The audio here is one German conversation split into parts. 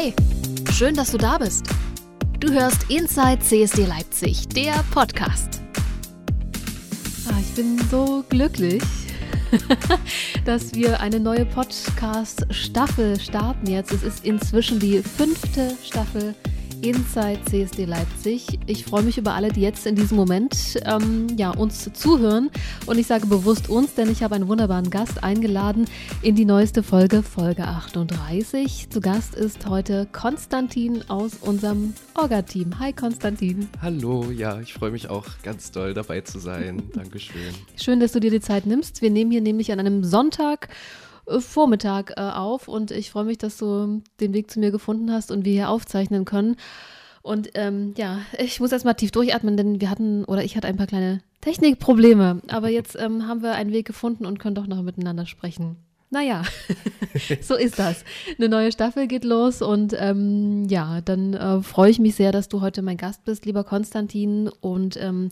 Hey, schön, dass du da bist. Du hörst Inside CSD Leipzig, der Podcast. Ah, ich bin so glücklich, dass wir eine neue Podcast-Staffel starten jetzt. Es ist inzwischen die fünfte Staffel Inside CSD Leipzig. Ich freue mich über alle, die jetzt in diesem Moment ähm, ja, uns zuhören. Und ich sage bewusst uns, denn ich habe einen wunderbaren Gast eingeladen in die neueste Folge, Folge 38. Zu Gast ist heute Konstantin aus unserem Orga-Team. Hi Konstantin. Hallo, ja, ich freue mich auch ganz doll dabei zu sein. Dankeschön. Schön, dass du dir die Zeit nimmst. Wir nehmen hier nämlich an einem Sonntag Vormittag äh, auf und ich freue mich, dass du den Weg zu mir gefunden hast und wir hier aufzeichnen können. Und ähm, ja, ich muss erstmal tief durchatmen, denn wir hatten oder ich hatte ein paar kleine Technikprobleme. Aber jetzt ähm, haben wir einen Weg gefunden und können doch noch miteinander sprechen. Naja, so ist das. Eine neue Staffel geht los und ähm, ja, dann äh, freue ich mich sehr, dass du heute mein Gast bist, lieber Konstantin. Und ähm,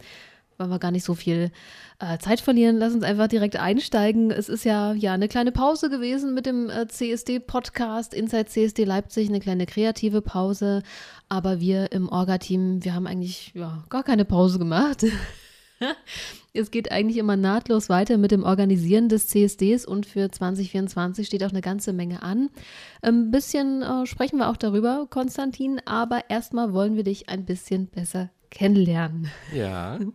wollen wir gar nicht so viel äh, Zeit verlieren. Lass uns einfach direkt einsteigen. Es ist ja, ja eine kleine Pause gewesen mit dem äh, CSD-Podcast Inside CSD Leipzig, eine kleine kreative Pause. Aber wir im Orga-Team, wir haben eigentlich ja, gar keine Pause gemacht. es geht eigentlich immer nahtlos weiter mit dem Organisieren des CSDs und für 2024 steht auch eine ganze Menge an. Ein bisschen äh, sprechen wir auch darüber, Konstantin, aber erstmal wollen wir dich ein bisschen besser kennenlernen. Ja.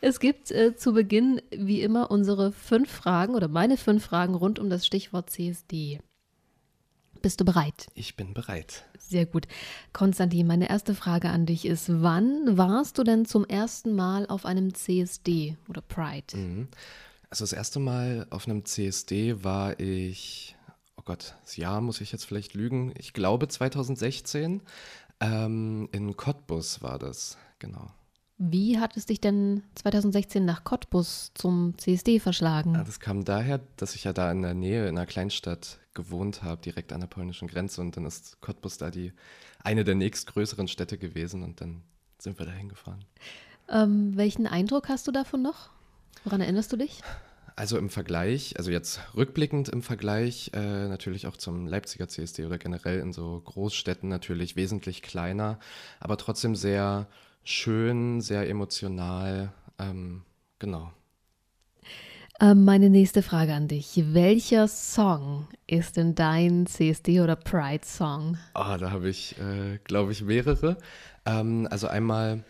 Es gibt äh, zu Beginn wie immer unsere fünf Fragen oder meine fünf Fragen rund um das Stichwort CSD. Bist du bereit? Ich bin bereit. Sehr gut. Konstantin, meine erste Frage an dich ist, wann warst du denn zum ersten Mal auf einem CSD oder Pride? Mhm. Also das erste Mal auf einem CSD war ich, oh Gott, das Jahr muss ich jetzt vielleicht lügen, ich glaube 2016. Ähm, in Cottbus war das, genau. Wie hat es dich denn 2016 nach Cottbus zum CSD verschlagen? Ja, das kam daher, dass ich ja da in der Nähe, in einer Kleinstadt gewohnt habe, direkt an der polnischen Grenze. Und dann ist Cottbus da die eine der nächstgrößeren Städte gewesen und dann sind wir da hingefahren. Ähm, welchen Eindruck hast du davon noch? Woran erinnerst du dich? Also im Vergleich, also jetzt rückblickend im Vergleich, äh, natürlich auch zum Leipziger CSD oder generell in so Großstädten natürlich wesentlich kleiner, aber trotzdem sehr schön, sehr emotional. Ähm, genau. Ähm, meine nächste Frage an dich. Welcher Song ist denn dein CSD oder Pride-Song? Oh, da habe ich, äh, glaube ich, mehrere. Ähm, also einmal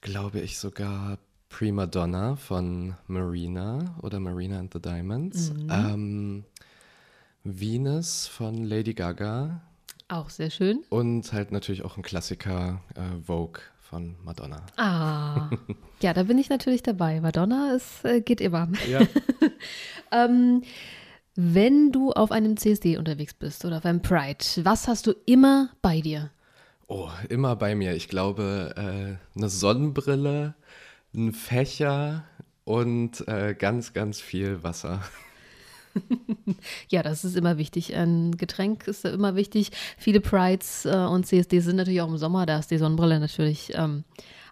glaube ich sogar Prima Donna von Marina oder Marina and the Diamonds. Mhm. Ähm, Venus von Lady Gaga. Auch sehr schön. Und halt natürlich auch ein Klassiker, äh, Vogue von Madonna. Ah, ja, da bin ich natürlich dabei. Madonna ist, äh, geht immer. Ja. ähm, wenn du auf einem CSD unterwegs bist oder auf einem Pride, was hast du immer bei dir? Oh, immer bei mir. Ich glaube, äh, eine Sonnenbrille, ein Fächer und äh, ganz, ganz viel Wasser. ja, das ist immer wichtig. Ein Getränk ist immer wichtig. Viele Prides äh, und CSD sind natürlich auch im Sommer. Da ist die Sonnenbrille natürlich ähm,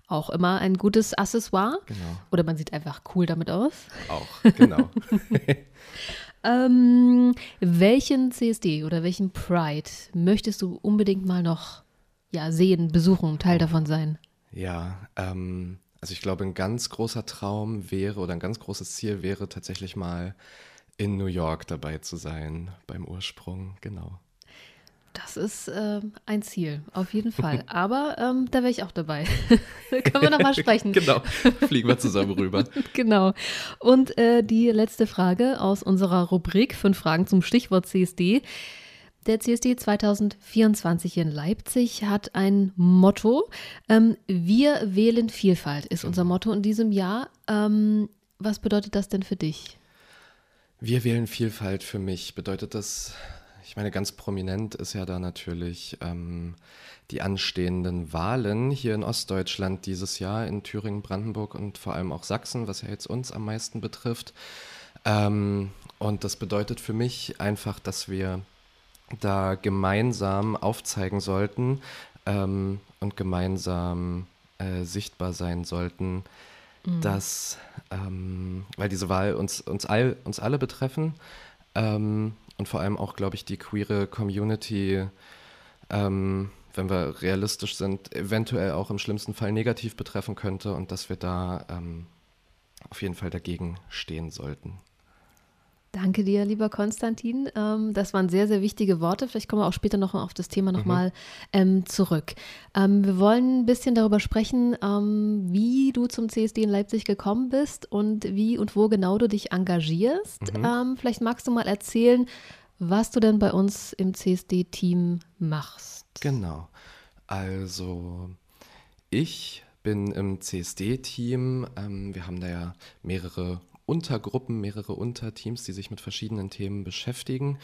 auch immer ein gutes Accessoire. Genau. Oder man sieht einfach cool damit aus. Auch, genau. ähm, welchen CSD oder welchen Pride möchtest du unbedingt mal noch ja, sehen, besuchen, Teil davon sein? Ja, ähm, also ich glaube, ein ganz großer Traum wäre oder ein ganz großes Ziel wäre tatsächlich mal in New York dabei zu sein beim Ursprung, genau. Das ist äh, ein Ziel, auf jeden Fall. Aber ähm, da wäre ich auch dabei. Können wir nochmal sprechen. genau, fliegen wir zusammen rüber. genau. Und äh, die letzte Frage aus unserer Rubrik Fünf Fragen zum Stichwort CSD. Der CSD 2024 in Leipzig hat ein Motto. Ähm, wir wählen Vielfalt ist unser Motto in diesem Jahr. Ähm, was bedeutet das denn für dich? Wir wählen Vielfalt für mich. Bedeutet das, ich meine, ganz prominent ist ja da natürlich ähm, die anstehenden Wahlen hier in Ostdeutschland dieses Jahr, in Thüringen, Brandenburg und vor allem auch Sachsen, was ja jetzt uns am meisten betrifft. Ähm, und das bedeutet für mich einfach, dass wir da gemeinsam aufzeigen sollten ähm, und gemeinsam äh, sichtbar sein sollten, mhm. dass, ähm, weil diese Wahl uns, uns, all, uns alle betreffen ähm, und vor allem auch, glaube ich, die queere Community ähm, wenn wir realistisch sind, eventuell auch im schlimmsten Fall negativ betreffen könnte und dass wir da ähm, auf jeden Fall dagegen stehen sollten. Danke dir, lieber Konstantin. Ähm, das waren sehr, sehr wichtige Worte. Vielleicht kommen wir auch später noch auf das Thema nochmal mhm. ähm, zurück. Ähm, wir wollen ein bisschen darüber sprechen, wie du zum CSD in Leipzig gekommen bist und wie und wo genau du dich engagierst. Mhm. Vielleicht magst du mal erzählen, was du denn bei uns im CSD-Team machst. Genau. Also ich bin im CSD-Team. Wir haben da ja mehrere Untergruppen, mehrere Unterteams, die sich mit verschiedenen Themen beschäftigen.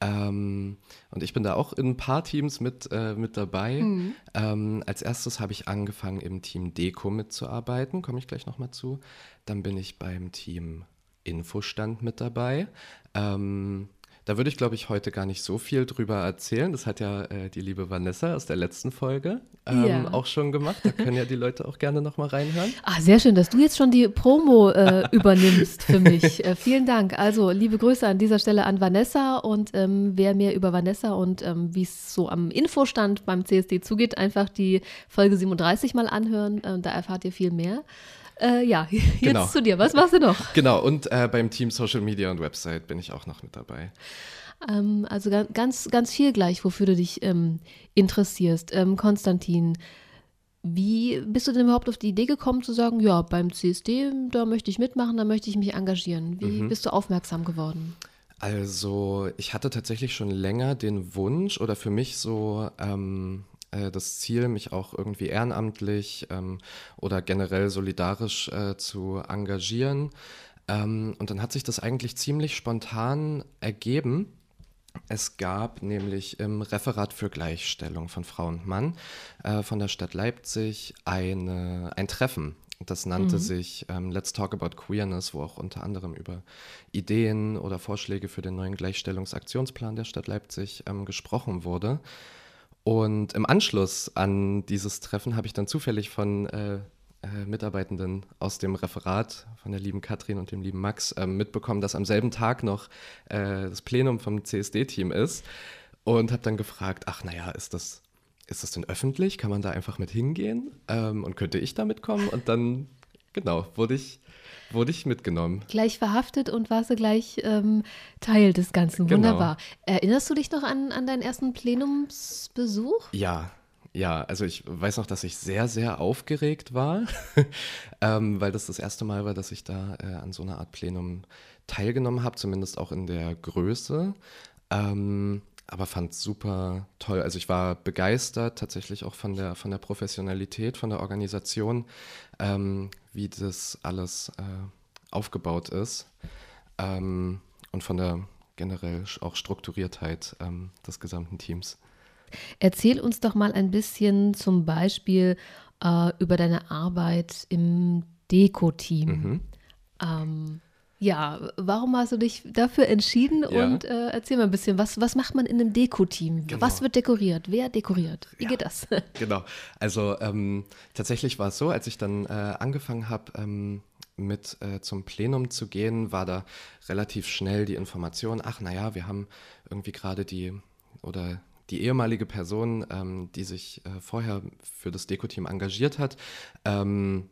Ähm, und ich bin da auch in ein paar Teams mit, äh, mit dabei. Mhm. Ähm, als erstes habe ich angefangen, im Team Deko mitzuarbeiten, komme ich gleich nochmal zu. Dann bin ich beim Team Infostand mit dabei. Ähm, da würde ich, glaube ich, heute gar nicht so viel drüber erzählen. Das hat ja äh, die liebe Vanessa aus der letzten Folge ähm, ja. auch schon gemacht. Da können ja die Leute auch gerne nochmal reinhören. Ah, sehr schön, dass du jetzt schon die Promo äh, übernimmst für mich. Äh, vielen Dank. Also, liebe Grüße an dieser Stelle an Vanessa und ähm, wer mehr über Vanessa und ähm, wie es so am Infostand beim CSD zugeht, einfach die Folge 37 mal anhören. Äh, da erfahrt ihr viel mehr. Äh, ja, jetzt genau. zu dir. Was machst du noch? Genau, und äh, beim Team Social Media und Website bin ich auch noch mit dabei. Ähm, also ganz, ganz viel gleich, wofür du dich ähm, interessierst. Ähm, Konstantin, wie bist du denn überhaupt auf die Idee gekommen zu sagen, ja, beim CSD, da möchte ich mitmachen, da möchte ich mich engagieren? Wie mhm. bist du aufmerksam geworden? Also ich hatte tatsächlich schon länger den Wunsch oder für mich so ähm, äh, das Ziel, mich auch irgendwie ehrenamtlich ähm, oder generell solidarisch äh, zu engagieren. Ähm, und dann hat sich das eigentlich ziemlich spontan ergeben. Es gab nämlich im Referat für Gleichstellung von Frau und Mann äh, von der Stadt Leipzig eine, ein Treffen. Das nannte mhm. sich ähm, Let's Talk About Queerness, wo auch unter anderem über Ideen oder Vorschläge für den neuen Gleichstellungsaktionsplan der Stadt Leipzig ähm, gesprochen wurde. Und im Anschluss an dieses Treffen habe ich dann zufällig von äh, äh, Mitarbeitenden aus dem Referat, von der lieben Katrin und dem lieben Max, äh, mitbekommen, dass am selben Tag noch äh, das Plenum vom CSD-Team ist. Und habe dann gefragt, ach naja, ist das, ist das denn öffentlich? Kann man da einfach mit hingehen? Ähm, und könnte ich da mitkommen? Und dann, genau, wurde ich wurde ich mitgenommen. Gleich verhaftet und warst du gleich ähm, Teil des Ganzen. Genau. Wunderbar. Erinnerst du dich noch an, an deinen ersten Plenumsbesuch? Ja, ja, also ich weiß noch, dass ich sehr, sehr aufgeregt war, ähm, weil das das erste Mal war, dass ich da äh, an so einer Art Plenum teilgenommen habe, zumindest auch in der Größe. Ähm, aber fand es super toll. Also ich war begeistert tatsächlich auch von der, von der Professionalität, von der Organisation, ähm, wie das alles äh, aufgebaut ist ähm, und von der generell auch Strukturiertheit ähm, des gesamten Teams. Erzähl uns doch mal ein bisschen zum Beispiel äh, über deine Arbeit im Deko-Team. Mhm. Ähm, ja, warum hast du dich dafür entschieden? Ja. Und äh, erzähl mal ein bisschen, was, was macht man in einem Deko-Team? Genau. Was wird dekoriert? Wer dekoriert? Wie ja. geht das? genau, also ähm, tatsächlich war es so, als ich dann äh, angefangen habe, ähm, mit äh, zum Plenum zu gehen, war da relativ schnell die Information, ach naja, wir haben irgendwie gerade die oder die ehemalige Person, ähm, die sich äh, vorher für das Deko-Team engagiert hat, ähm,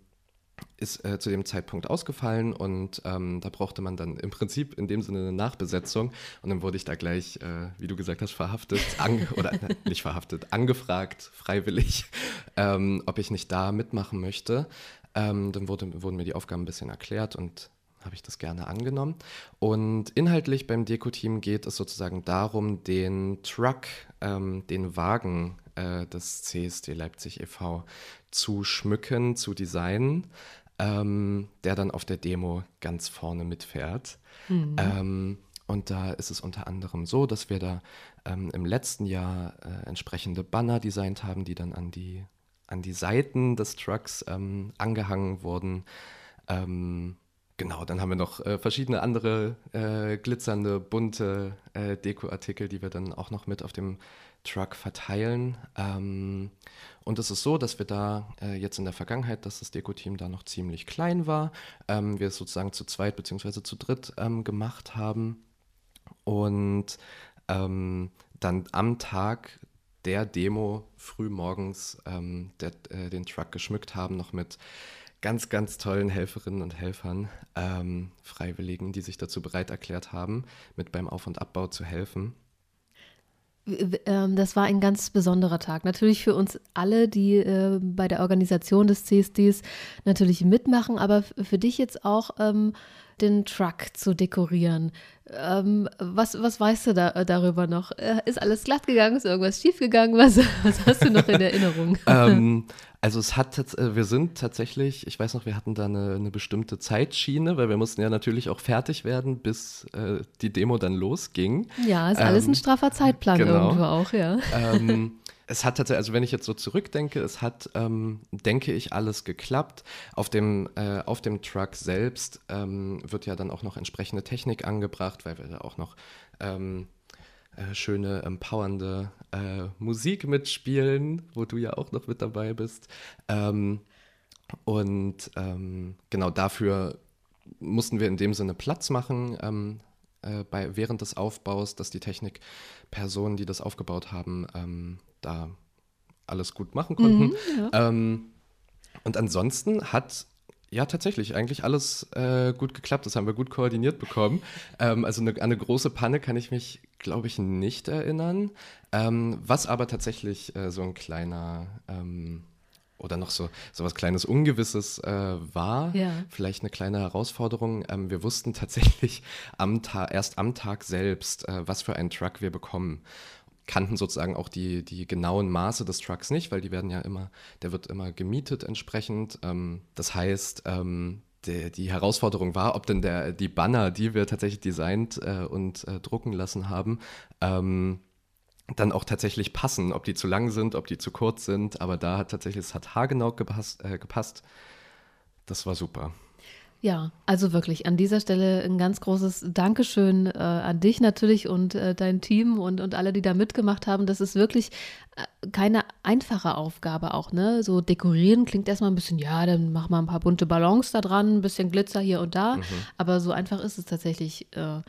ist äh, zu dem Zeitpunkt ausgefallen und ähm, da brauchte man dann im Prinzip in dem Sinne eine Nachbesetzung und dann wurde ich da gleich, äh, wie du gesagt hast, verhaftet, oder äh, nicht verhaftet, angefragt, freiwillig, ähm, ob ich nicht da mitmachen möchte. Ähm, dann wurde, wurden mir die Aufgaben ein bisschen erklärt und habe ich das gerne angenommen. Und inhaltlich beim Deko-Team geht es sozusagen darum, den Truck, ähm, den Wagen äh, des CSD Leipzig e.V. zu schmücken, zu designen, ähm, der dann auf der Demo ganz vorne mitfährt. Mhm. Ähm, und da ist es unter anderem so, dass wir da ähm, im letzten Jahr äh, entsprechende Banner designt haben, die dann an die, an die Seiten des Trucks ähm, angehangen wurden. Ähm, Genau, dann haben wir noch äh, verschiedene andere äh, glitzernde, bunte äh, Dekoartikel, die wir dann auch noch mit auf dem Truck verteilen. Ähm, und es ist so, dass wir da äh, jetzt in der Vergangenheit, dass das Deko-Team da noch ziemlich klein war, ähm, wir es sozusagen zu zweit bzw. zu dritt ähm, gemacht haben. Und ähm, dann am Tag der Demo früh morgens ähm, der, äh, den Truck geschmückt haben, noch mit ganz, ganz tollen Helferinnen und Helfern, ähm, Freiwilligen, die sich dazu bereit erklärt haben, mit beim Auf- und Abbau zu helfen. Ähm, das war ein ganz besonderer Tag. Natürlich für uns alle, die äh, bei der Organisation des CSDs natürlich mitmachen, aber für dich jetzt auch ähm, den Truck zu dekorieren. Ähm, was, was weißt du da, äh, darüber noch? Äh, ist alles glatt gegangen? Ist irgendwas schief gegangen? Was, was hast du noch in Erinnerung? ähm, also es hat, äh, wir sind tatsächlich, ich weiß noch, wir hatten da eine, eine, bestimmte Zeitschiene, weil wir mussten ja natürlich auch fertig werden, bis äh, die Demo dann losging. Ja, ist alles ähm, ein straffer Zeitplan genau. irgendwo auch, ja. Ähm, es hat tatsächlich, also wenn ich jetzt so zurückdenke, es hat, ähm, denke ich, alles geklappt. Auf dem, äh, auf dem Truck selbst ähm, wird ja dann auch noch entsprechende Technik angebracht, weil wir da auch noch ähm, äh, schöne, empowernde äh, Musik mitspielen, wo du ja auch noch mit dabei bist. Ähm, und ähm, genau dafür mussten wir in dem Sinne Platz machen ähm, äh, bei, während des Aufbaus, dass die Technikpersonen, die das aufgebaut haben, da alles gut machen konnten. Mhm, ja. ähm, und ansonsten hat ja tatsächlich eigentlich alles äh, gut geklappt. Das haben wir gut koordiniert bekommen. Ähm, also eine, eine große Panne kann ich mich, glaube ich, nicht erinnern. Ähm, was aber tatsächlich äh, so ein kleiner ähm, oder noch so, so was kleines Ungewisses äh, war. Ja. Vielleicht eine kleine Herausforderung. Ähm, wir wussten tatsächlich am erst am Tag selbst, äh, was für einen Truck wir bekommen kannten sozusagen auch die, die genauen Maße des Trucks nicht, weil die werden ja immer, der wird immer gemietet entsprechend. Ähm, das heißt, ähm, der, die Herausforderung war, ob denn der, die Banner, die wir tatsächlich designt äh, und äh, drucken lassen haben, ähm, dann auch tatsächlich passen, ob die zu lang sind, ob die zu kurz sind. Aber da hat tatsächlich, es hat haargenau gepasst. Äh, gepasst. Das war super. Ja, also wirklich an dieser Stelle ein ganz großes Dankeschön äh, an dich natürlich und äh, dein Team und, und alle, die da mitgemacht haben. Das ist wirklich äh, keine einfache Aufgabe auch, ne? So dekorieren klingt erstmal ein bisschen, ja, dann mach mal ein paar bunte Ballons da dran, ein bisschen Glitzer hier und da. Mhm. Aber so einfach ist es tatsächlich äh,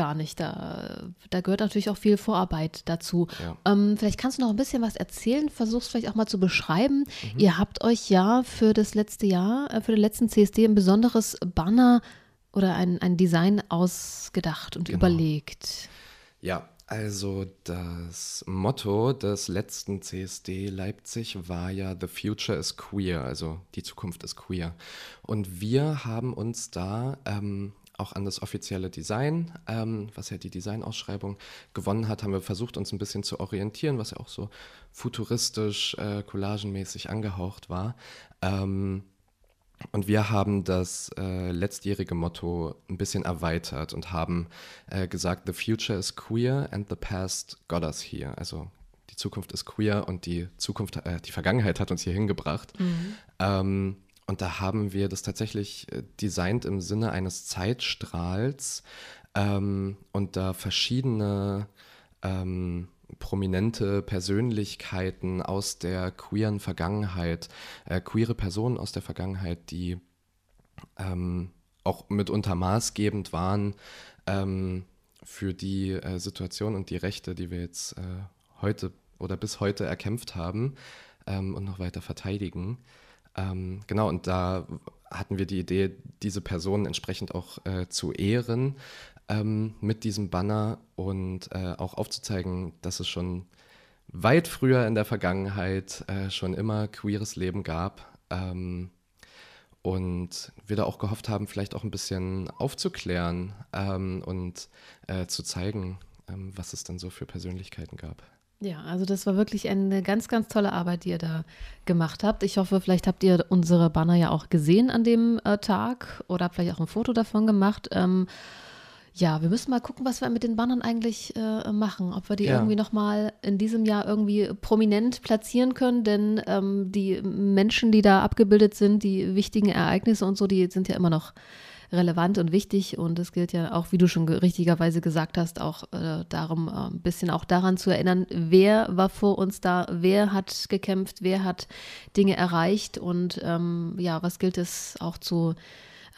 gar nicht. Da, da gehört natürlich auch viel Vorarbeit dazu. Ja. Ähm, vielleicht kannst du noch ein bisschen was erzählen, versuchst vielleicht auch mal zu beschreiben. Mhm. Ihr habt euch ja für das letzte Jahr, äh, für den letzten CSD ein besonderes Banner oder ein, ein Design ausgedacht und genau. überlegt. Ja, also das Motto des letzten CSD Leipzig war ja The Future is Queer, also die Zukunft ist queer. Und wir haben uns da ähm, auch an das offizielle Design, ähm, was ja die Designausschreibung gewonnen hat, haben wir versucht, uns ein bisschen zu orientieren, was ja auch so futuristisch, äh, collagenmäßig angehaucht war. Ähm, und wir haben das äh, letztjährige Motto ein bisschen erweitert und haben äh, gesagt, The future is queer and the past got us here. Also die Zukunft ist queer und die Zukunft, äh, die Vergangenheit hat uns hier hingebracht. Mhm. Ähm, und da haben wir das tatsächlich äh, designt im Sinne eines Zeitstrahls ähm, und da verschiedene ähm, prominente Persönlichkeiten aus der queeren Vergangenheit, äh, queere Personen aus der Vergangenheit, die ähm, auch mitunter maßgebend waren ähm, für die äh, Situation und die Rechte, die wir jetzt äh, heute oder bis heute erkämpft haben ähm, und noch weiter verteidigen. Ähm, genau, und da hatten wir die Idee, diese Personen entsprechend auch äh, zu ehren ähm, mit diesem Banner und äh, auch aufzuzeigen, dass es schon weit früher in der Vergangenheit äh, schon immer queeres Leben gab. Ähm, und wir da auch gehofft haben, vielleicht auch ein bisschen aufzuklären ähm, und äh, zu zeigen, ähm, was es dann so für Persönlichkeiten gab. Ja, also das war wirklich eine ganz, ganz tolle Arbeit, die ihr da gemacht habt. Ich hoffe, vielleicht habt ihr unsere Banner ja auch gesehen an dem äh, Tag oder habt vielleicht auch ein Foto davon gemacht. Ähm, ja, wir müssen mal gucken, was wir mit den Bannern eigentlich äh, machen. Ob wir die ja. irgendwie nochmal in diesem Jahr irgendwie prominent platzieren können, denn ähm, die Menschen, die da abgebildet sind, die wichtigen Ereignisse und so, die sind ja immer noch relevant und wichtig. Und es gilt ja auch, wie du schon richtigerweise gesagt hast, auch äh, darum, äh, ein bisschen auch daran zu erinnern, wer war vor uns da, wer hat gekämpft, wer hat Dinge erreicht und ähm, ja, was gilt es auch zu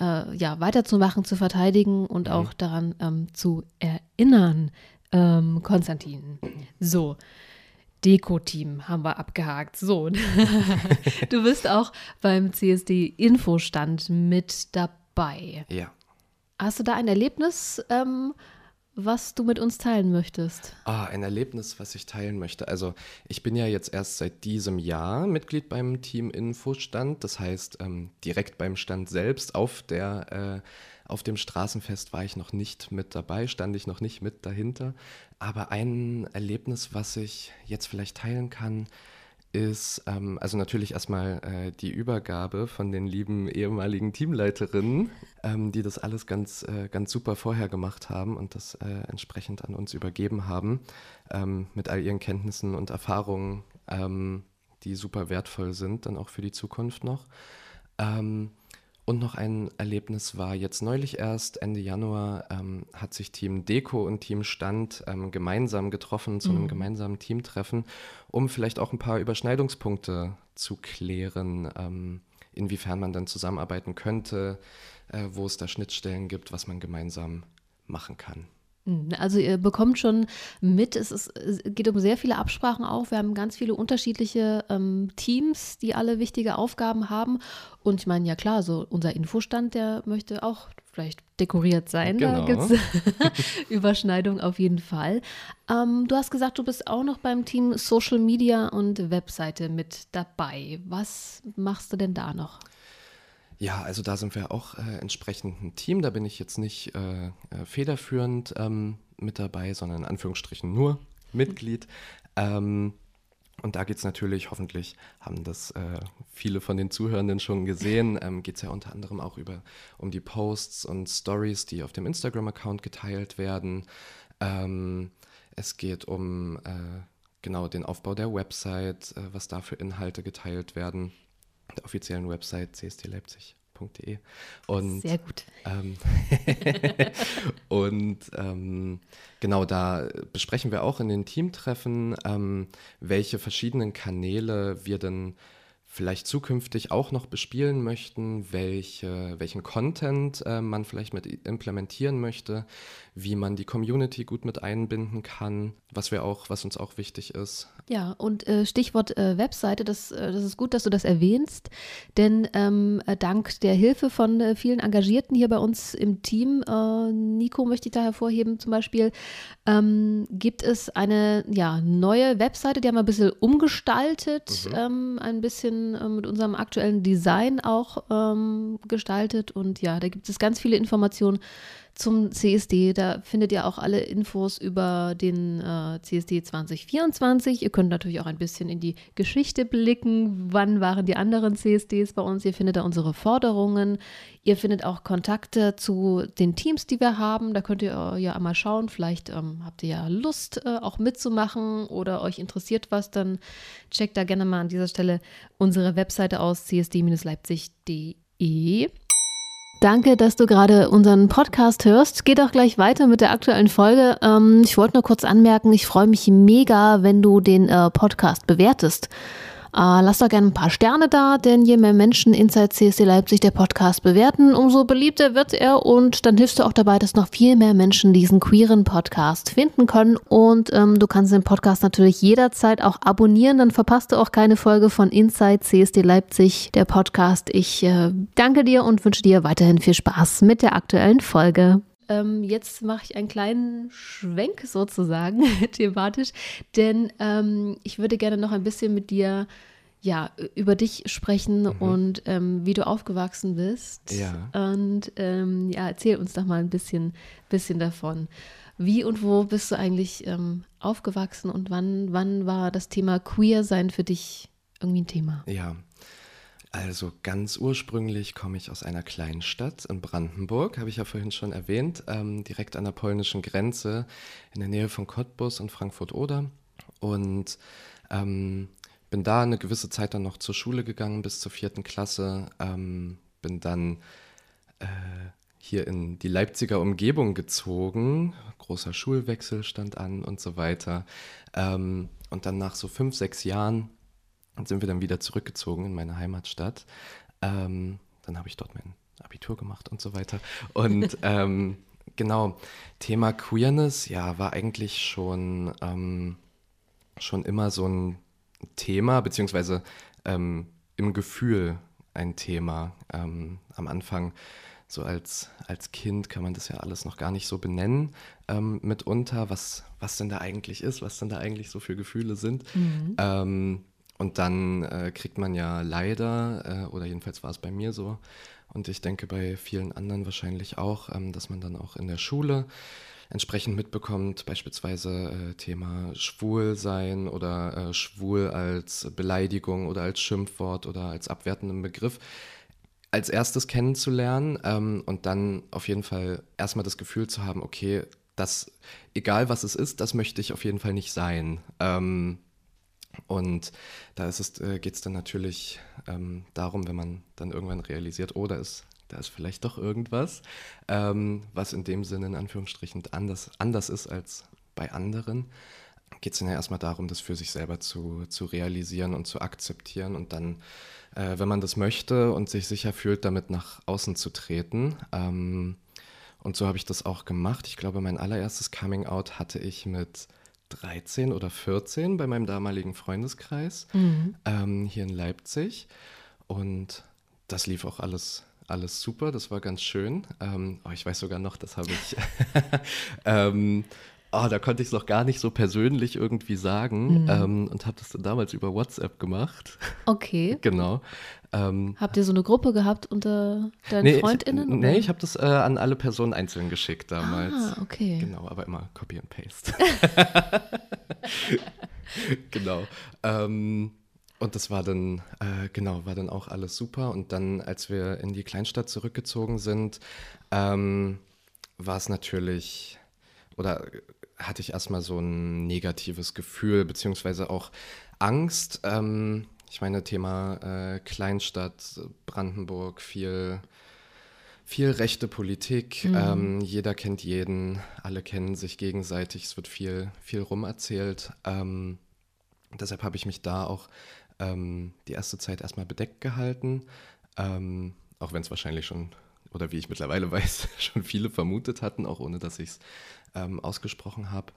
äh, ja, weiterzumachen, zu verteidigen und mhm. auch daran ähm, zu erinnern, ähm, Konstantin. So. Deko-Team haben wir abgehakt. So, du bist auch beim CSD-Infostand mit dabei. Ja. Hast du da ein Erlebnis, ähm, was du mit uns teilen möchtest? Ah, ein Erlebnis, was ich teilen möchte. Also ich bin ja jetzt erst seit diesem Jahr Mitglied beim Team Infostand. Das heißt, ähm, direkt beim Stand selbst auf der äh, auf dem Straßenfest war ich noch nicht mit dabei, stand ich noch nicht mit dahinter. Aber ein Erlebnis, was ich jetzt vielleicht teilen kann, ist ähm, also natürlich erstmal äh, die Übergabe von den lieben ehemaligen Teamleiterinnen, ähm, die das alles ganz, äh, ganz super vorher gemacht haben und das äh, entsprechend an uns übergeben haben, ähm, mit all ihren Kenntnissen und Erfahrungen, ähm, die super wertvoll sind, dann auch für die Zukunft noch. Ähm, und noch ein Erlebnis war jetzt neulich erst, Ende Januar, ähm, hat sich Team Deko und Team Stand ähm, gemeinsam getroffen zu einem mhm. gemeinsamen Teamtreffen, um vielleicht auch ein paar Überschneidungspunkte zu klären, ähm, inwiefern man dann zusammenarbeiten könnte, äh, wo es da Schnittstellen gibt, was man gemeinsam machen kann. Mhm, also ihr bekommt schon mit, es, ist, es geht um sehr viele Absprachen auch. Wir haben ganz viele unterschiedliche ähm, Teams, die alle wichtige Aufgaben haben. Und ich meine, ja klar, so unser Infostand, der möchte auch vielleicht dekoriert sein. Genau. Da gibt es Überschneidung auf jeden Fall. Ähm, du hast gesagt, du bist auch noch beim Team Social Media und Webseite mit dabei. Was machst du denn da noch? Ja, also da sind wir auch äh, entsprechend ein Team. Da bin ich jetzt nicht äh, äh federführend ähm, mit dabei, sondern in Anführungsstrichen nur Mitglied. Ähm, und da geht es natürlich, hoffentlich haben das äh, viele von den Zuhörenden schon gesehen, ähm, geht es ja unter anderem auch über, um die Posts und Stories, die auf dem Instagram-Account geteilt werden. Ähm, es geht um äh, genau den Aufbau der Website, äh, was da für Inhalte geteilt werden der offiziellen Website Und, Sehr gut. Ähm, und ähm, genau da besprechen wir auch in den Teamtreffen, ähm, welche verschiedenen Kanäle wir denn vielleicht zukünftig auch noch bespielen möchten, welche, welchen Content äh, man vielleicht mit implementieren möchte, wie man die Community gut mit einbinden kann, was wir auch, was uns auch wichtig ist. Ja, und äh, Stichwort äh, Webseite, das, äh, das ist gut, dass du das erwähnst, denn ähm, äh, dank der Hilfe von äh, vielen Engagierten hier bei uns im Team, Nico möchte ich da hervorheben zum Beispiel, ähm, gibt es eine ja, neue Webseite, die haben wir ein bisschen umgestaltet, mhm. ähm, ein bisschen äh, mit unserem aktuellen Design auch ähm, gestaltet. Und ja, da gibt es ganz viele Informationen zum CSD. Da findet ihr auch alle Infos über den äh, CSD 2024. Ihr könnt natürlich auch ein bisschen in die Geschichte blicken. Wann waren die anderen CSDs bei uns? Ihr findet da unsere Forderungen. Ihr findet auch Kontakte zu den Teams, die wir haben. Da könnt ihr ja einmal schauen. Vielleicht ähm, habt ihr ja Lust, äh, auch mitzumachen oder euch interessiert was. Dann checkt da gerne mal an dieser Stelle unsere Webseite aus, csd-leipzig.de. Danke, dass du gerade unseren Podcast hörst. Geht auch gleich weiter mit der aktuellen Folge. Ähm, ich wollte nur kurz anmerken, ich freue mich mega, wenn du den äh, Podcast bewertest. Äh, lass doch gerne ein paar Sterne da, denn je mehr Menschen Inside CSD Leipzig der Podcast bewerten, umso beliebter wird er und dann hilfst du auch dabei, dass noch viel mehr Menschen diesen queeren Podcast finden können. Und ähm, du kannst den Podcast natürlich jederzeit auch abonnieren, dann verpasst du auch keine Folge von Inside CSD Leipzig, der Podcast. Ich äh, danke dir und wünsche dir weiterhin viel Spaß mit der aktuellen Folge ähm, jetzt mache ich einen kleinen Schwenk sozusagen thematisch, denn ähm, ich würde gerne noch ein bisschen mit dir ja, über dich sprechen mhm. und ähm, wie du aufgewachsen bist. Ja. Und ähm, ja, erzähl uns doch mal ein bisschen, bisschen davon. Wie und wo bist du eigentlich ähm, aufgewachsen und wann, wann war das Thema Queer sein für dich irgendwie ein Thema? Ja, also ganz ursprünglich komme ich aus einer kleinen Stadt in Brandenburg, habe ich ja vorhin schon erwähnt, ähm, direkt an der polnischen Grenze in der Nähe von Cottbus und Frankfurt-Oder. Und ähm, bin da eine gewisse Zeit dann noch zur Schule gegangen bis zur vierten Klasse, ähm, bin dann äh, hier in die Leipziger Umgebung gezogen, großer Schulwechsel stand an und so weiter. Ähm, und dann nach so fünf, sechs Jahren und sind wir dann wieder zurückgezogen in meine Heimatstadt. Ähm, dann habe ich dort mein Abitur gemacht und so weiter. Und ähm, genau, Thema Queerness, ja, war eigentlich schon, ähm, schon immer so ein Thema, beziehungsweise ähm, im Gefühl ein Thema. Ähm, am Anfang, so als, als Kind, kann man das ja alles noch gar nicht so benennen, ähm, mitunter, was, was denn da eigentlich ist, was denn da eigentlich so für Gefühle sind. Mhm. Ähm, und dann äh, kriegt man ja leider, äh, oder jedenfalls war es bei mir so, und ich denke bei vielen anderen wahrscheinlich auch, ähm, dass man dann auch in der Schule entsprechend mitbekommt, beispielsweise äh, Thema Schwulsein oder äh, schwul als Beleidigung oder als Schimpfwort oder als abwertenden Begriff, als erstes kennenzulernen ähm, und dann auf jeden Fall erstmal das Gefühl zu haben, okay, das, egal was es ist, das möchte ich auf jeden Fall nicht sein. Ähm, und da äh, geht es dann natürlich ähm, darum, wenn man dann irgendwann realisiert, oh, da ist da ist vielleicht doch irgendwas, ähm, was in dem Sinne in Anführungsstrichen anders, anders ist als bei anderen. Geht es dann ja erstmal darum, das für sich selber zu, zu realisieren und zu akzeptieren und dann, äh, wenn man das möchte und sich sicher fühlt, damit nach außen zu treten. Ähm, und so habe ich das auch gemacht. Ich glaube, mein allererstes Coming Out hatte ich mit 13 oder 14 bei meinem damaligen Freundeskreis mhm. ähm, hier in Leipzig. Und das lief auch alles alles super, das war ganz schön. Ähm, oh, ich weiß sogar noch, das habe ich. ähm, oh, da konnte ich es noch gar nicht so persönlich irgendwie sagen mhm. ähm, und habe das dann damals über WhatsApp gemacht. Okay. genau. Ähm, Habt ihr so eine Gruppe gehabt unter deinen nee, FreundInnen? Ich, nee, ich habe das äh, an alle Personen einzeln geschickt damals. Ah, okay. Genau, aber immer Copy and Paste. genau. Ähm, und das war dann, äh, genau, war dann auch alles super. Und dann, als wir in die Kleinstadt zurückgezogen sind, ähm, war es natürlich, oder hatte ich erstmal so ein negatives Gefühl, beziehungsweise auch Angst. Ähm, ich meine, Thema äh, Kleinstadt, Brandenburg, viel, viel rechte Politik. Mhm. Ähm, jeder kennt jeden, alle kennen sich gegenseitig, es wird viel, viel rumerzählt. Ähm, deshalb habe ich mich da auch ähm, die erste Zeit erstmal bedeckt gehalten, ähm, auch wenn es wahrscheinlich schon, oder wie ich mittlerweile weiß, schon viele vermutet hatten, auch ohne dass ich es ähm, ausgesprochen habe.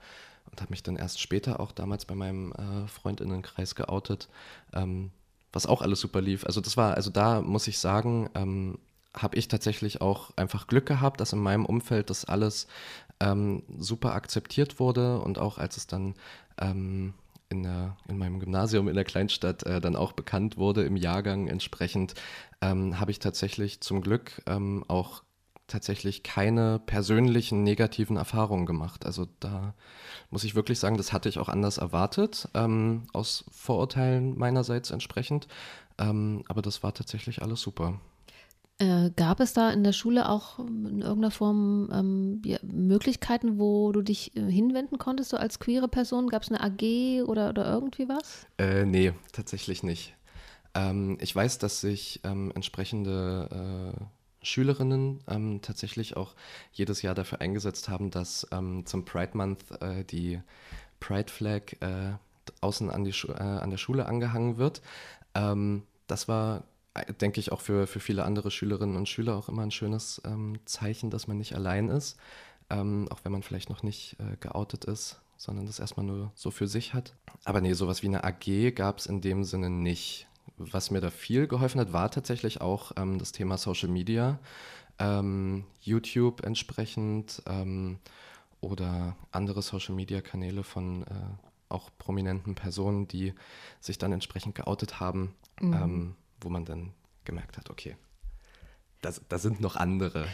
Und habe mich dann erst später auch damals bei meinem äh, Freundinnenkreis geoutet, ähm, was auch alles super lief. Also das war, also da muss ich sagen, ähm, habe ich tatsächlich auch einfach Glück gehabt, dass in meinem Umfeld das alles ähm, super akzeptiert wurde und auch als es dann ähm, in, der, in meinem Gymnasium in der Kleinstadt äh, dann auch bekannt wurde im Jahrgang entsprechend, ähm, habe ich tatsächlich zum Glück ähm, auch tatsächlich keine persönlichen negativen Erfahrungen gemacht. Also da muss ich wirklich sagen, das hatte ich auch anders erwartet, ähm, aus Vorurteilen meinerseits entsprechend. Ähm, aber das war tatsächlich alles super. Äh, gab es da in der Schule auch in irgendeiner Form ähm, ja, Möglichkeiten, wo du dich äh, hinwenden konntest, so als queere Person? Gab es eine AG oder, oder irgendwie was? Äh, nee, tatsächlich nicht. Ähm, ich weiß, dass sich ähm, entsprechende äh, Schülerinnen ähm, tatsächlich auch jedes Jahr dafür eingesetzt haben, dass ähm, zum Pride Month die Pride Flag außen an, die an der Schule angehangen wird. Ähm, das war denke ich, auch für, für viele andere Schülerinnen und Schüler auch immer ein schönes ähm, Zeichen, dass man nicht allein ist, ähm, auch wenn man vielleicht noch nicht äh, geoutet ist, sondern das erstmal nur so für sich hat. Aber nee, sowas wie eine AG gab es in dem Sinne nicht. Was mir da viel geholfen hat, war tatsächlich auch ähm, das Thema Social Media, ähm, YouTube entsprechend ähm, oder andere Social Media Kanäle von äh, auch prominenten Personen, die sich dann entsprechend geoutet haben. Mhm. Wo man dann gemerkt hat, okay, da sind noch andere.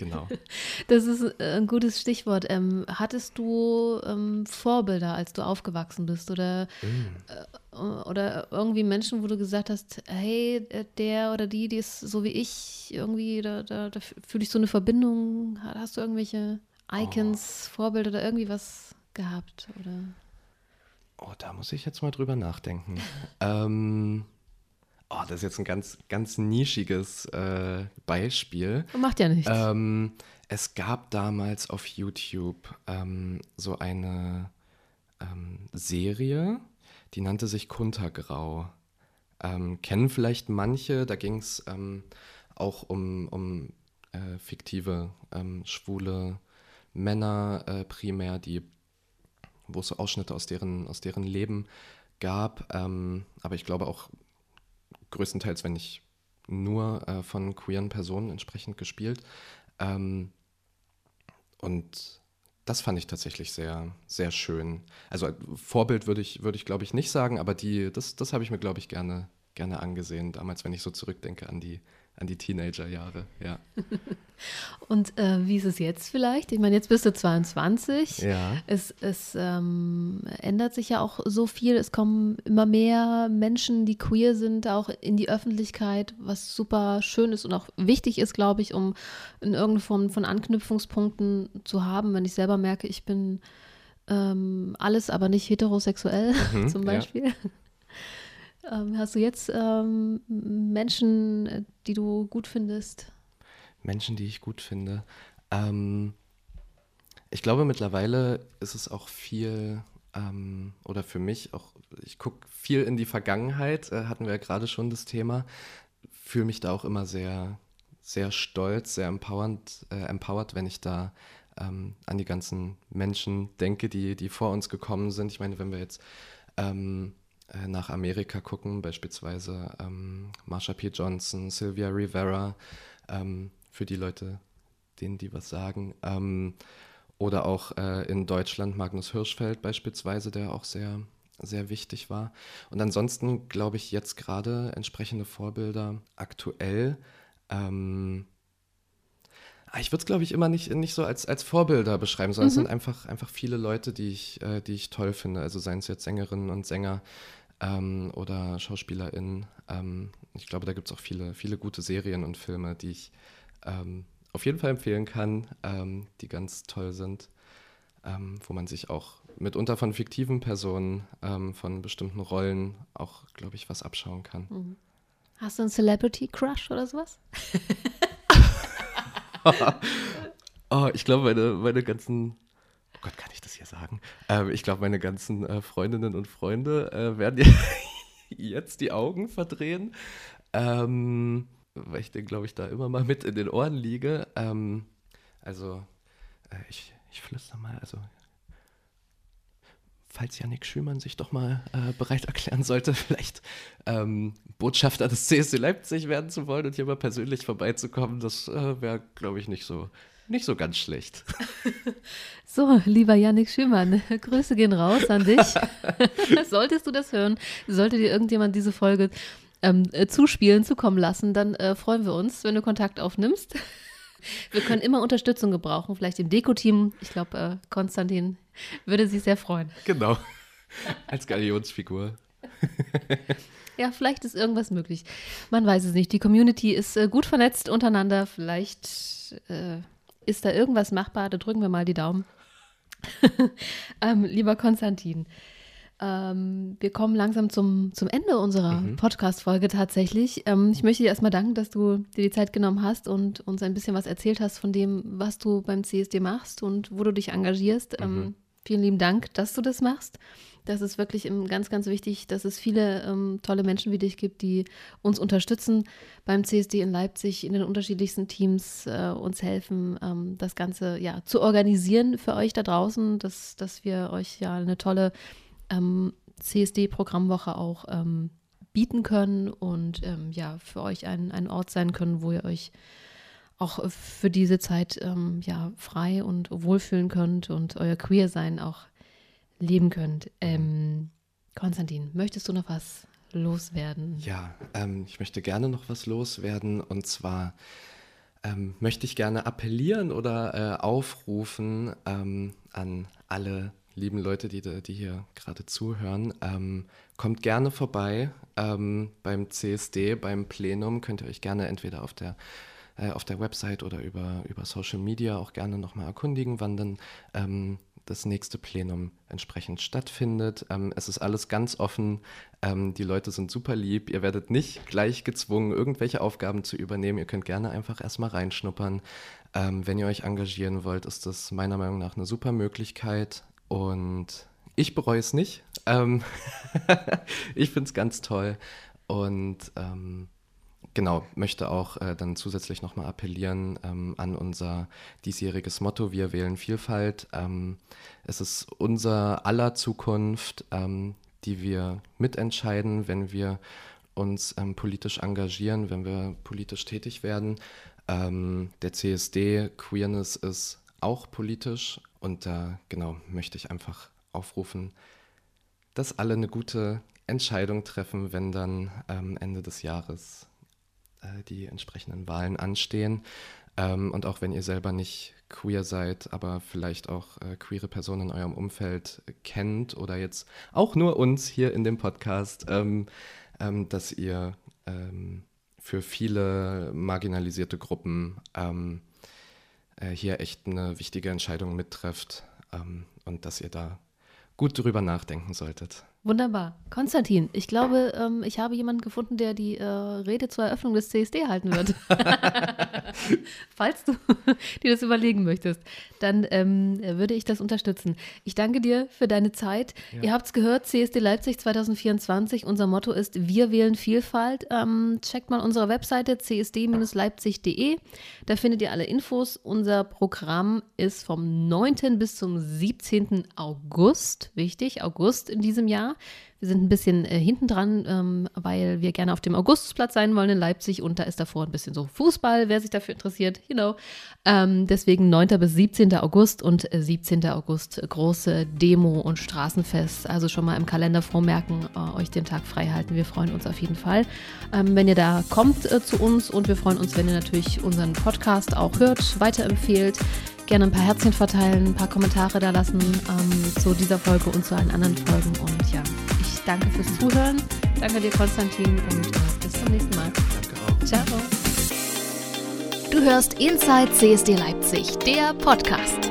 Genau. Das ist äh, ein gutes Stichwort. Ähm, hattest du ähm, Vorbilder, als du aufgewachsen bist? Oder, mm. äh, oder irgendwie Menschen, wo du gesagt hast, hey, äh, der oder die, die ist so wie ich, irgendwie, da, da, da fühle ich so eine Verbindung. Hast du irgendwelche Icons, oh. Vorbilder oder irgendwie was gehabt? Oder? Oh, da muss ich jetzt mal drüber nachdenken. ähm, Oh, das ist jetzt ein ganz, ganz nischiges äh, Beispiel. Macht ja nichts. Ähm, es gab damals auf YouTube ähm, so eine ähm, Serie, die nannte sich Kuntergrau. Ähm, kennen vielleicht manche, da ging es ähm, auch um, um äh, fiktive ähm, schwule Männer äh, primär, die wo es so Ausschnitte aus deren, aus deren Leben gab. Aber ich glaube auch größtenteils, wenn nicht nur äh, von queeren Personen entsprechend gespielt. Ähm, und das fand ich tatsächlich sehr, sehr schön. Also Vorbild würde ich, würde ich glaube ich, nicht sagen, aber die, das, das habe ich mir, glaube ich, gerne, gerne angesehen, damals, wenn ich so zurückdenke an die, an die Teenagerjahre, ja. Und äh, wie ist es jetzt vielleicht? Ich meine, jetzt bist du 22. Ja. Es, es ähm, ändert sich ja auch so viel. Es kommen immer mehr Menschen, die queer sind, auch in die Öffentlichkeit, was super schön ist und auch wichtig ist, glaube ich, um in irgendeiner Form von Anknüpfungspunkten zu haben. Wenn ich selber merke, ich bin ähm, alles, aber nicht heterosexuell, mhm, zum Beispiel. Ja. Ähm, hast du jetzt ähm, Menschen, die du gut findest? Menschen, die ich gut finde. Ähm, ich glaube, mittlerweile ist es auch viel, ähm, oder für mich auch, ich gucke viel in die Vergangenheit, äh, hatten wir ja gerade schon das Thema, fühle mich da auch immer sehr, sehr stolz, sehr empowernd, äh, empowered, wenn ich da ähm, an die ganzen Menschen denke, die, die vor uns gekommen sind. Ich meine, wenn wir jetzt ähm, äh, nach Amerika gucken, beispielsweise ähm, Marsha P. Johnson, Sylvia Rivera, ähm, für die Leute, denen die was sagen. Ähm, oder auch äh, in Deutschland Magnus Hirschfeld beispielsweise, der auch sehr, sehr wichtig war. Und ansonsten glaube ich jetzt gerade entsprechende Vorbilder aktuell. Ähm, ah, ich würde es, glaube ich, immer nicht, nicht so als, als Vorbilder beschreiben, sondern mhm. es sind einfach, einfach viele Leute, die ich, äh, die ich toll finde. Also seien es jetzt Sängerinnen und Sänger, ähm, oder SchauspielerInnen. Ähm, ich glaube, da gibt es auch viele, viele gute Serien und Filme, die ich ähm, auf jeden Fall empfehlen kann, ähm, die ganz toll sind, ähm, wo man sich auch mitunter von fiktiven Personen, ähm, von bestimmten Rollen auch, glaube ich, was abschauen kann. Mhm. Hast du einen Celebrity Crush oder sowas? oh, ich glaube, meine, meine ganzen oh Gott, kann ich das hier sagen? Ähm, ich glaube, meine ganzen äh, Freundinnen und Freunde äh, werden jetzt die Augen verdrehen, ähm, weil ich den, glaube ich, da immer mal mit in den Ohren liege. Ähm, also, äh, ich, ich flüster mal, also falls Yannick Schümann sich doch mal äh, bereit erklären sollte, vielleicht ähm, Botschafter des CSD Leipzig werden zu wollen und hier mal persönlich vorbeizukommen, das äh, wäre, glaube ich, nicht so, nicht so ganz schlecht. So, lieber Yannick Schümann, Grüße gehen raus an dich. Solltest du das hören, sollte dir irgendjemand diese Folge ähm, äh, zuspielen, zukommen lassen, dann äh, freuen wir uns, wenn du Kontakt aufnimmst. Wir können immer Unterstützung gebrauchen, vielleicht im Deko-Team. Ich glaube, äh, Konstantin würde sich sehr freuen. Genau. Als Galionsfigur. ja, vielleicht ist irgendwas möglich. Man weiß es nicht. Die Community ist äh, gut vernetzt untereinander. Vielleicht äh, ist da irgendwas machbar? Da drücken wir mal die Daumen. ähm, lieber Konstantin, ähm, wir kommen langsam zum, zum Ende unserer mhm. Podcast-Folge tatsächlich. Ähm, ich möchte dir erstmal danken, dass du dir die Zeit genommen hast und uns ein bisschen was erzählt hast von dem, was du beim CSD machst und wo du dich engagierst. Ähm, mhm. vielen lieben Dank, dass du das machst. Das ist wirklich ganz, ganz wichtig, dass es viele ähm, tolle Menschen wie dich gibt, die uns unterstützen beim CSD in Leipzig, in den unterschiedlichsten Teams äh, uns helfen, ähm, das Ganze ja, zu organisieren für euch da draußen, dass, dass wir euch ja eine tolle ähm, CSD-Programmwoche auch ähm, bieten können und ähm, ja, für euch ein, ein Ort sein können, wo ihr euch auch für diese Zeit ähm, ja frei und wohlfühlen könnt und euer Queer-Sein auch leben könnt. Ähm, Konstantin, möchtest du noch was loswerden? Ja, ähm, ich möchte gerne noch was loswerden und zwar ähm, möchte ich gerne appellieren oder äh, aufrufen ähm, an alle lieben Leute, die, die hier gerade zuhören. Ähm, kommt gerne vorbei ähm, beim CSD, beim Plenum. Könnt ihr euch gerne entweder auf der äh, auf der Website oder über, über Social Media auch gerne nochmal erkundigen, wann dann ähm, das nächste Plenum entsprechend stattfindet. Ähm, es ist alles ganz offen. Ähm, die Leute sind super lieb. Ihr werdet nicht gleich gezwungen, irgendwelche Aufgaben zu übernehmen. Ihr könnt gerne einfach erstmal reinschnuppern. Ähm, wenn ihr euch engagieren wollt, ist das meiner Meinung nach eine super Möglichkeit. Und ich bereue es nicht. Ähm, ich finde es ganz toll. Und ähm, genau, möchte auch äh, dann zusätzlich nochmal appellieren ähm, an unser diesjähriges Motto, wir wählen Vielfalt. Ähm, es ist unser aller Zukunft, ähm, die wir mitentscheiden, wenn wir uns ähm, politisch engagieren, wenn wir politisch tätig werden. Ähm, der CSD Queerness ist auch politisch und da genau möchte ich einfach aufrufen, dass alle eine gute Entscheidung treffen, wenn dann ähm, Ende des Jahres äh, die entsprechenden Wahlen anstehen. Ähm, und auch wenn ihr selber nicht queer seid, aber vielleicht auch äh, queere Personen in eurem Umfeld kennt oder jetzt auch nur uns hier in dem Podcast, ähm, ähm, dass ihr ähm, für viele marginalisierte Gruppen ähm, äh, hier echt eine wichtige Entscheidung mittrefft ähm, und dass ihr da gut drüber nachdenken solltet. Wunderbar. Konstantin, ich glaube, ähm, ich habe jemanden gefunden, der die äh, Rede zur Eröffnung des CSD halten wird. Falls du dir das überlegen möchtest, dann ähm, würde ich das unterstützen. Ich danke dir für deine Zeit. Ja. Ihr habt es gehört, CSD Leipzig 2024. Unser Motto ist Wir wählen Vielfalt. Ähm, checkt mal unsere Webseite csd-leipzig.de. Da findet ihr alle Infos. Unser Programm ist vom 9. bis zum 17. August. Wichtig, August in diesem Jahr. Wir sind ein bisschen äh, hinten dran, ähm, weil wir gerne auf dem Augustusplatz sein wollen in Leipzig und da ist davor ein bisschen so Fußball, wer sich dafür interessiert, you know. Ähm, deswegen 9. bis 17. August und äh, 17. August große Demo und Straßenfest. Also schon mal im Kalender vormerken, äh, euch den Tag frei halten. Wir freuen uns auf jeden Fall, ähm, wenn ihr da kommt äh, zu uns und wir freuen uns, wenn ihr natürlich unseren Podcast auch hört, weiterempfehlt gerne ein paar Herzchen verteilen, ein paar Kommentare da lassen ähm, zu dieser Folge und zu allen anderen Folgen. Und ja, ich danke fürs Zuhören. Danke dir, Konstantin, und äh, bis zum nächsten Mal. Danke auch. Ciao. Du hörst Inside CSD Leipzig, der Podcast.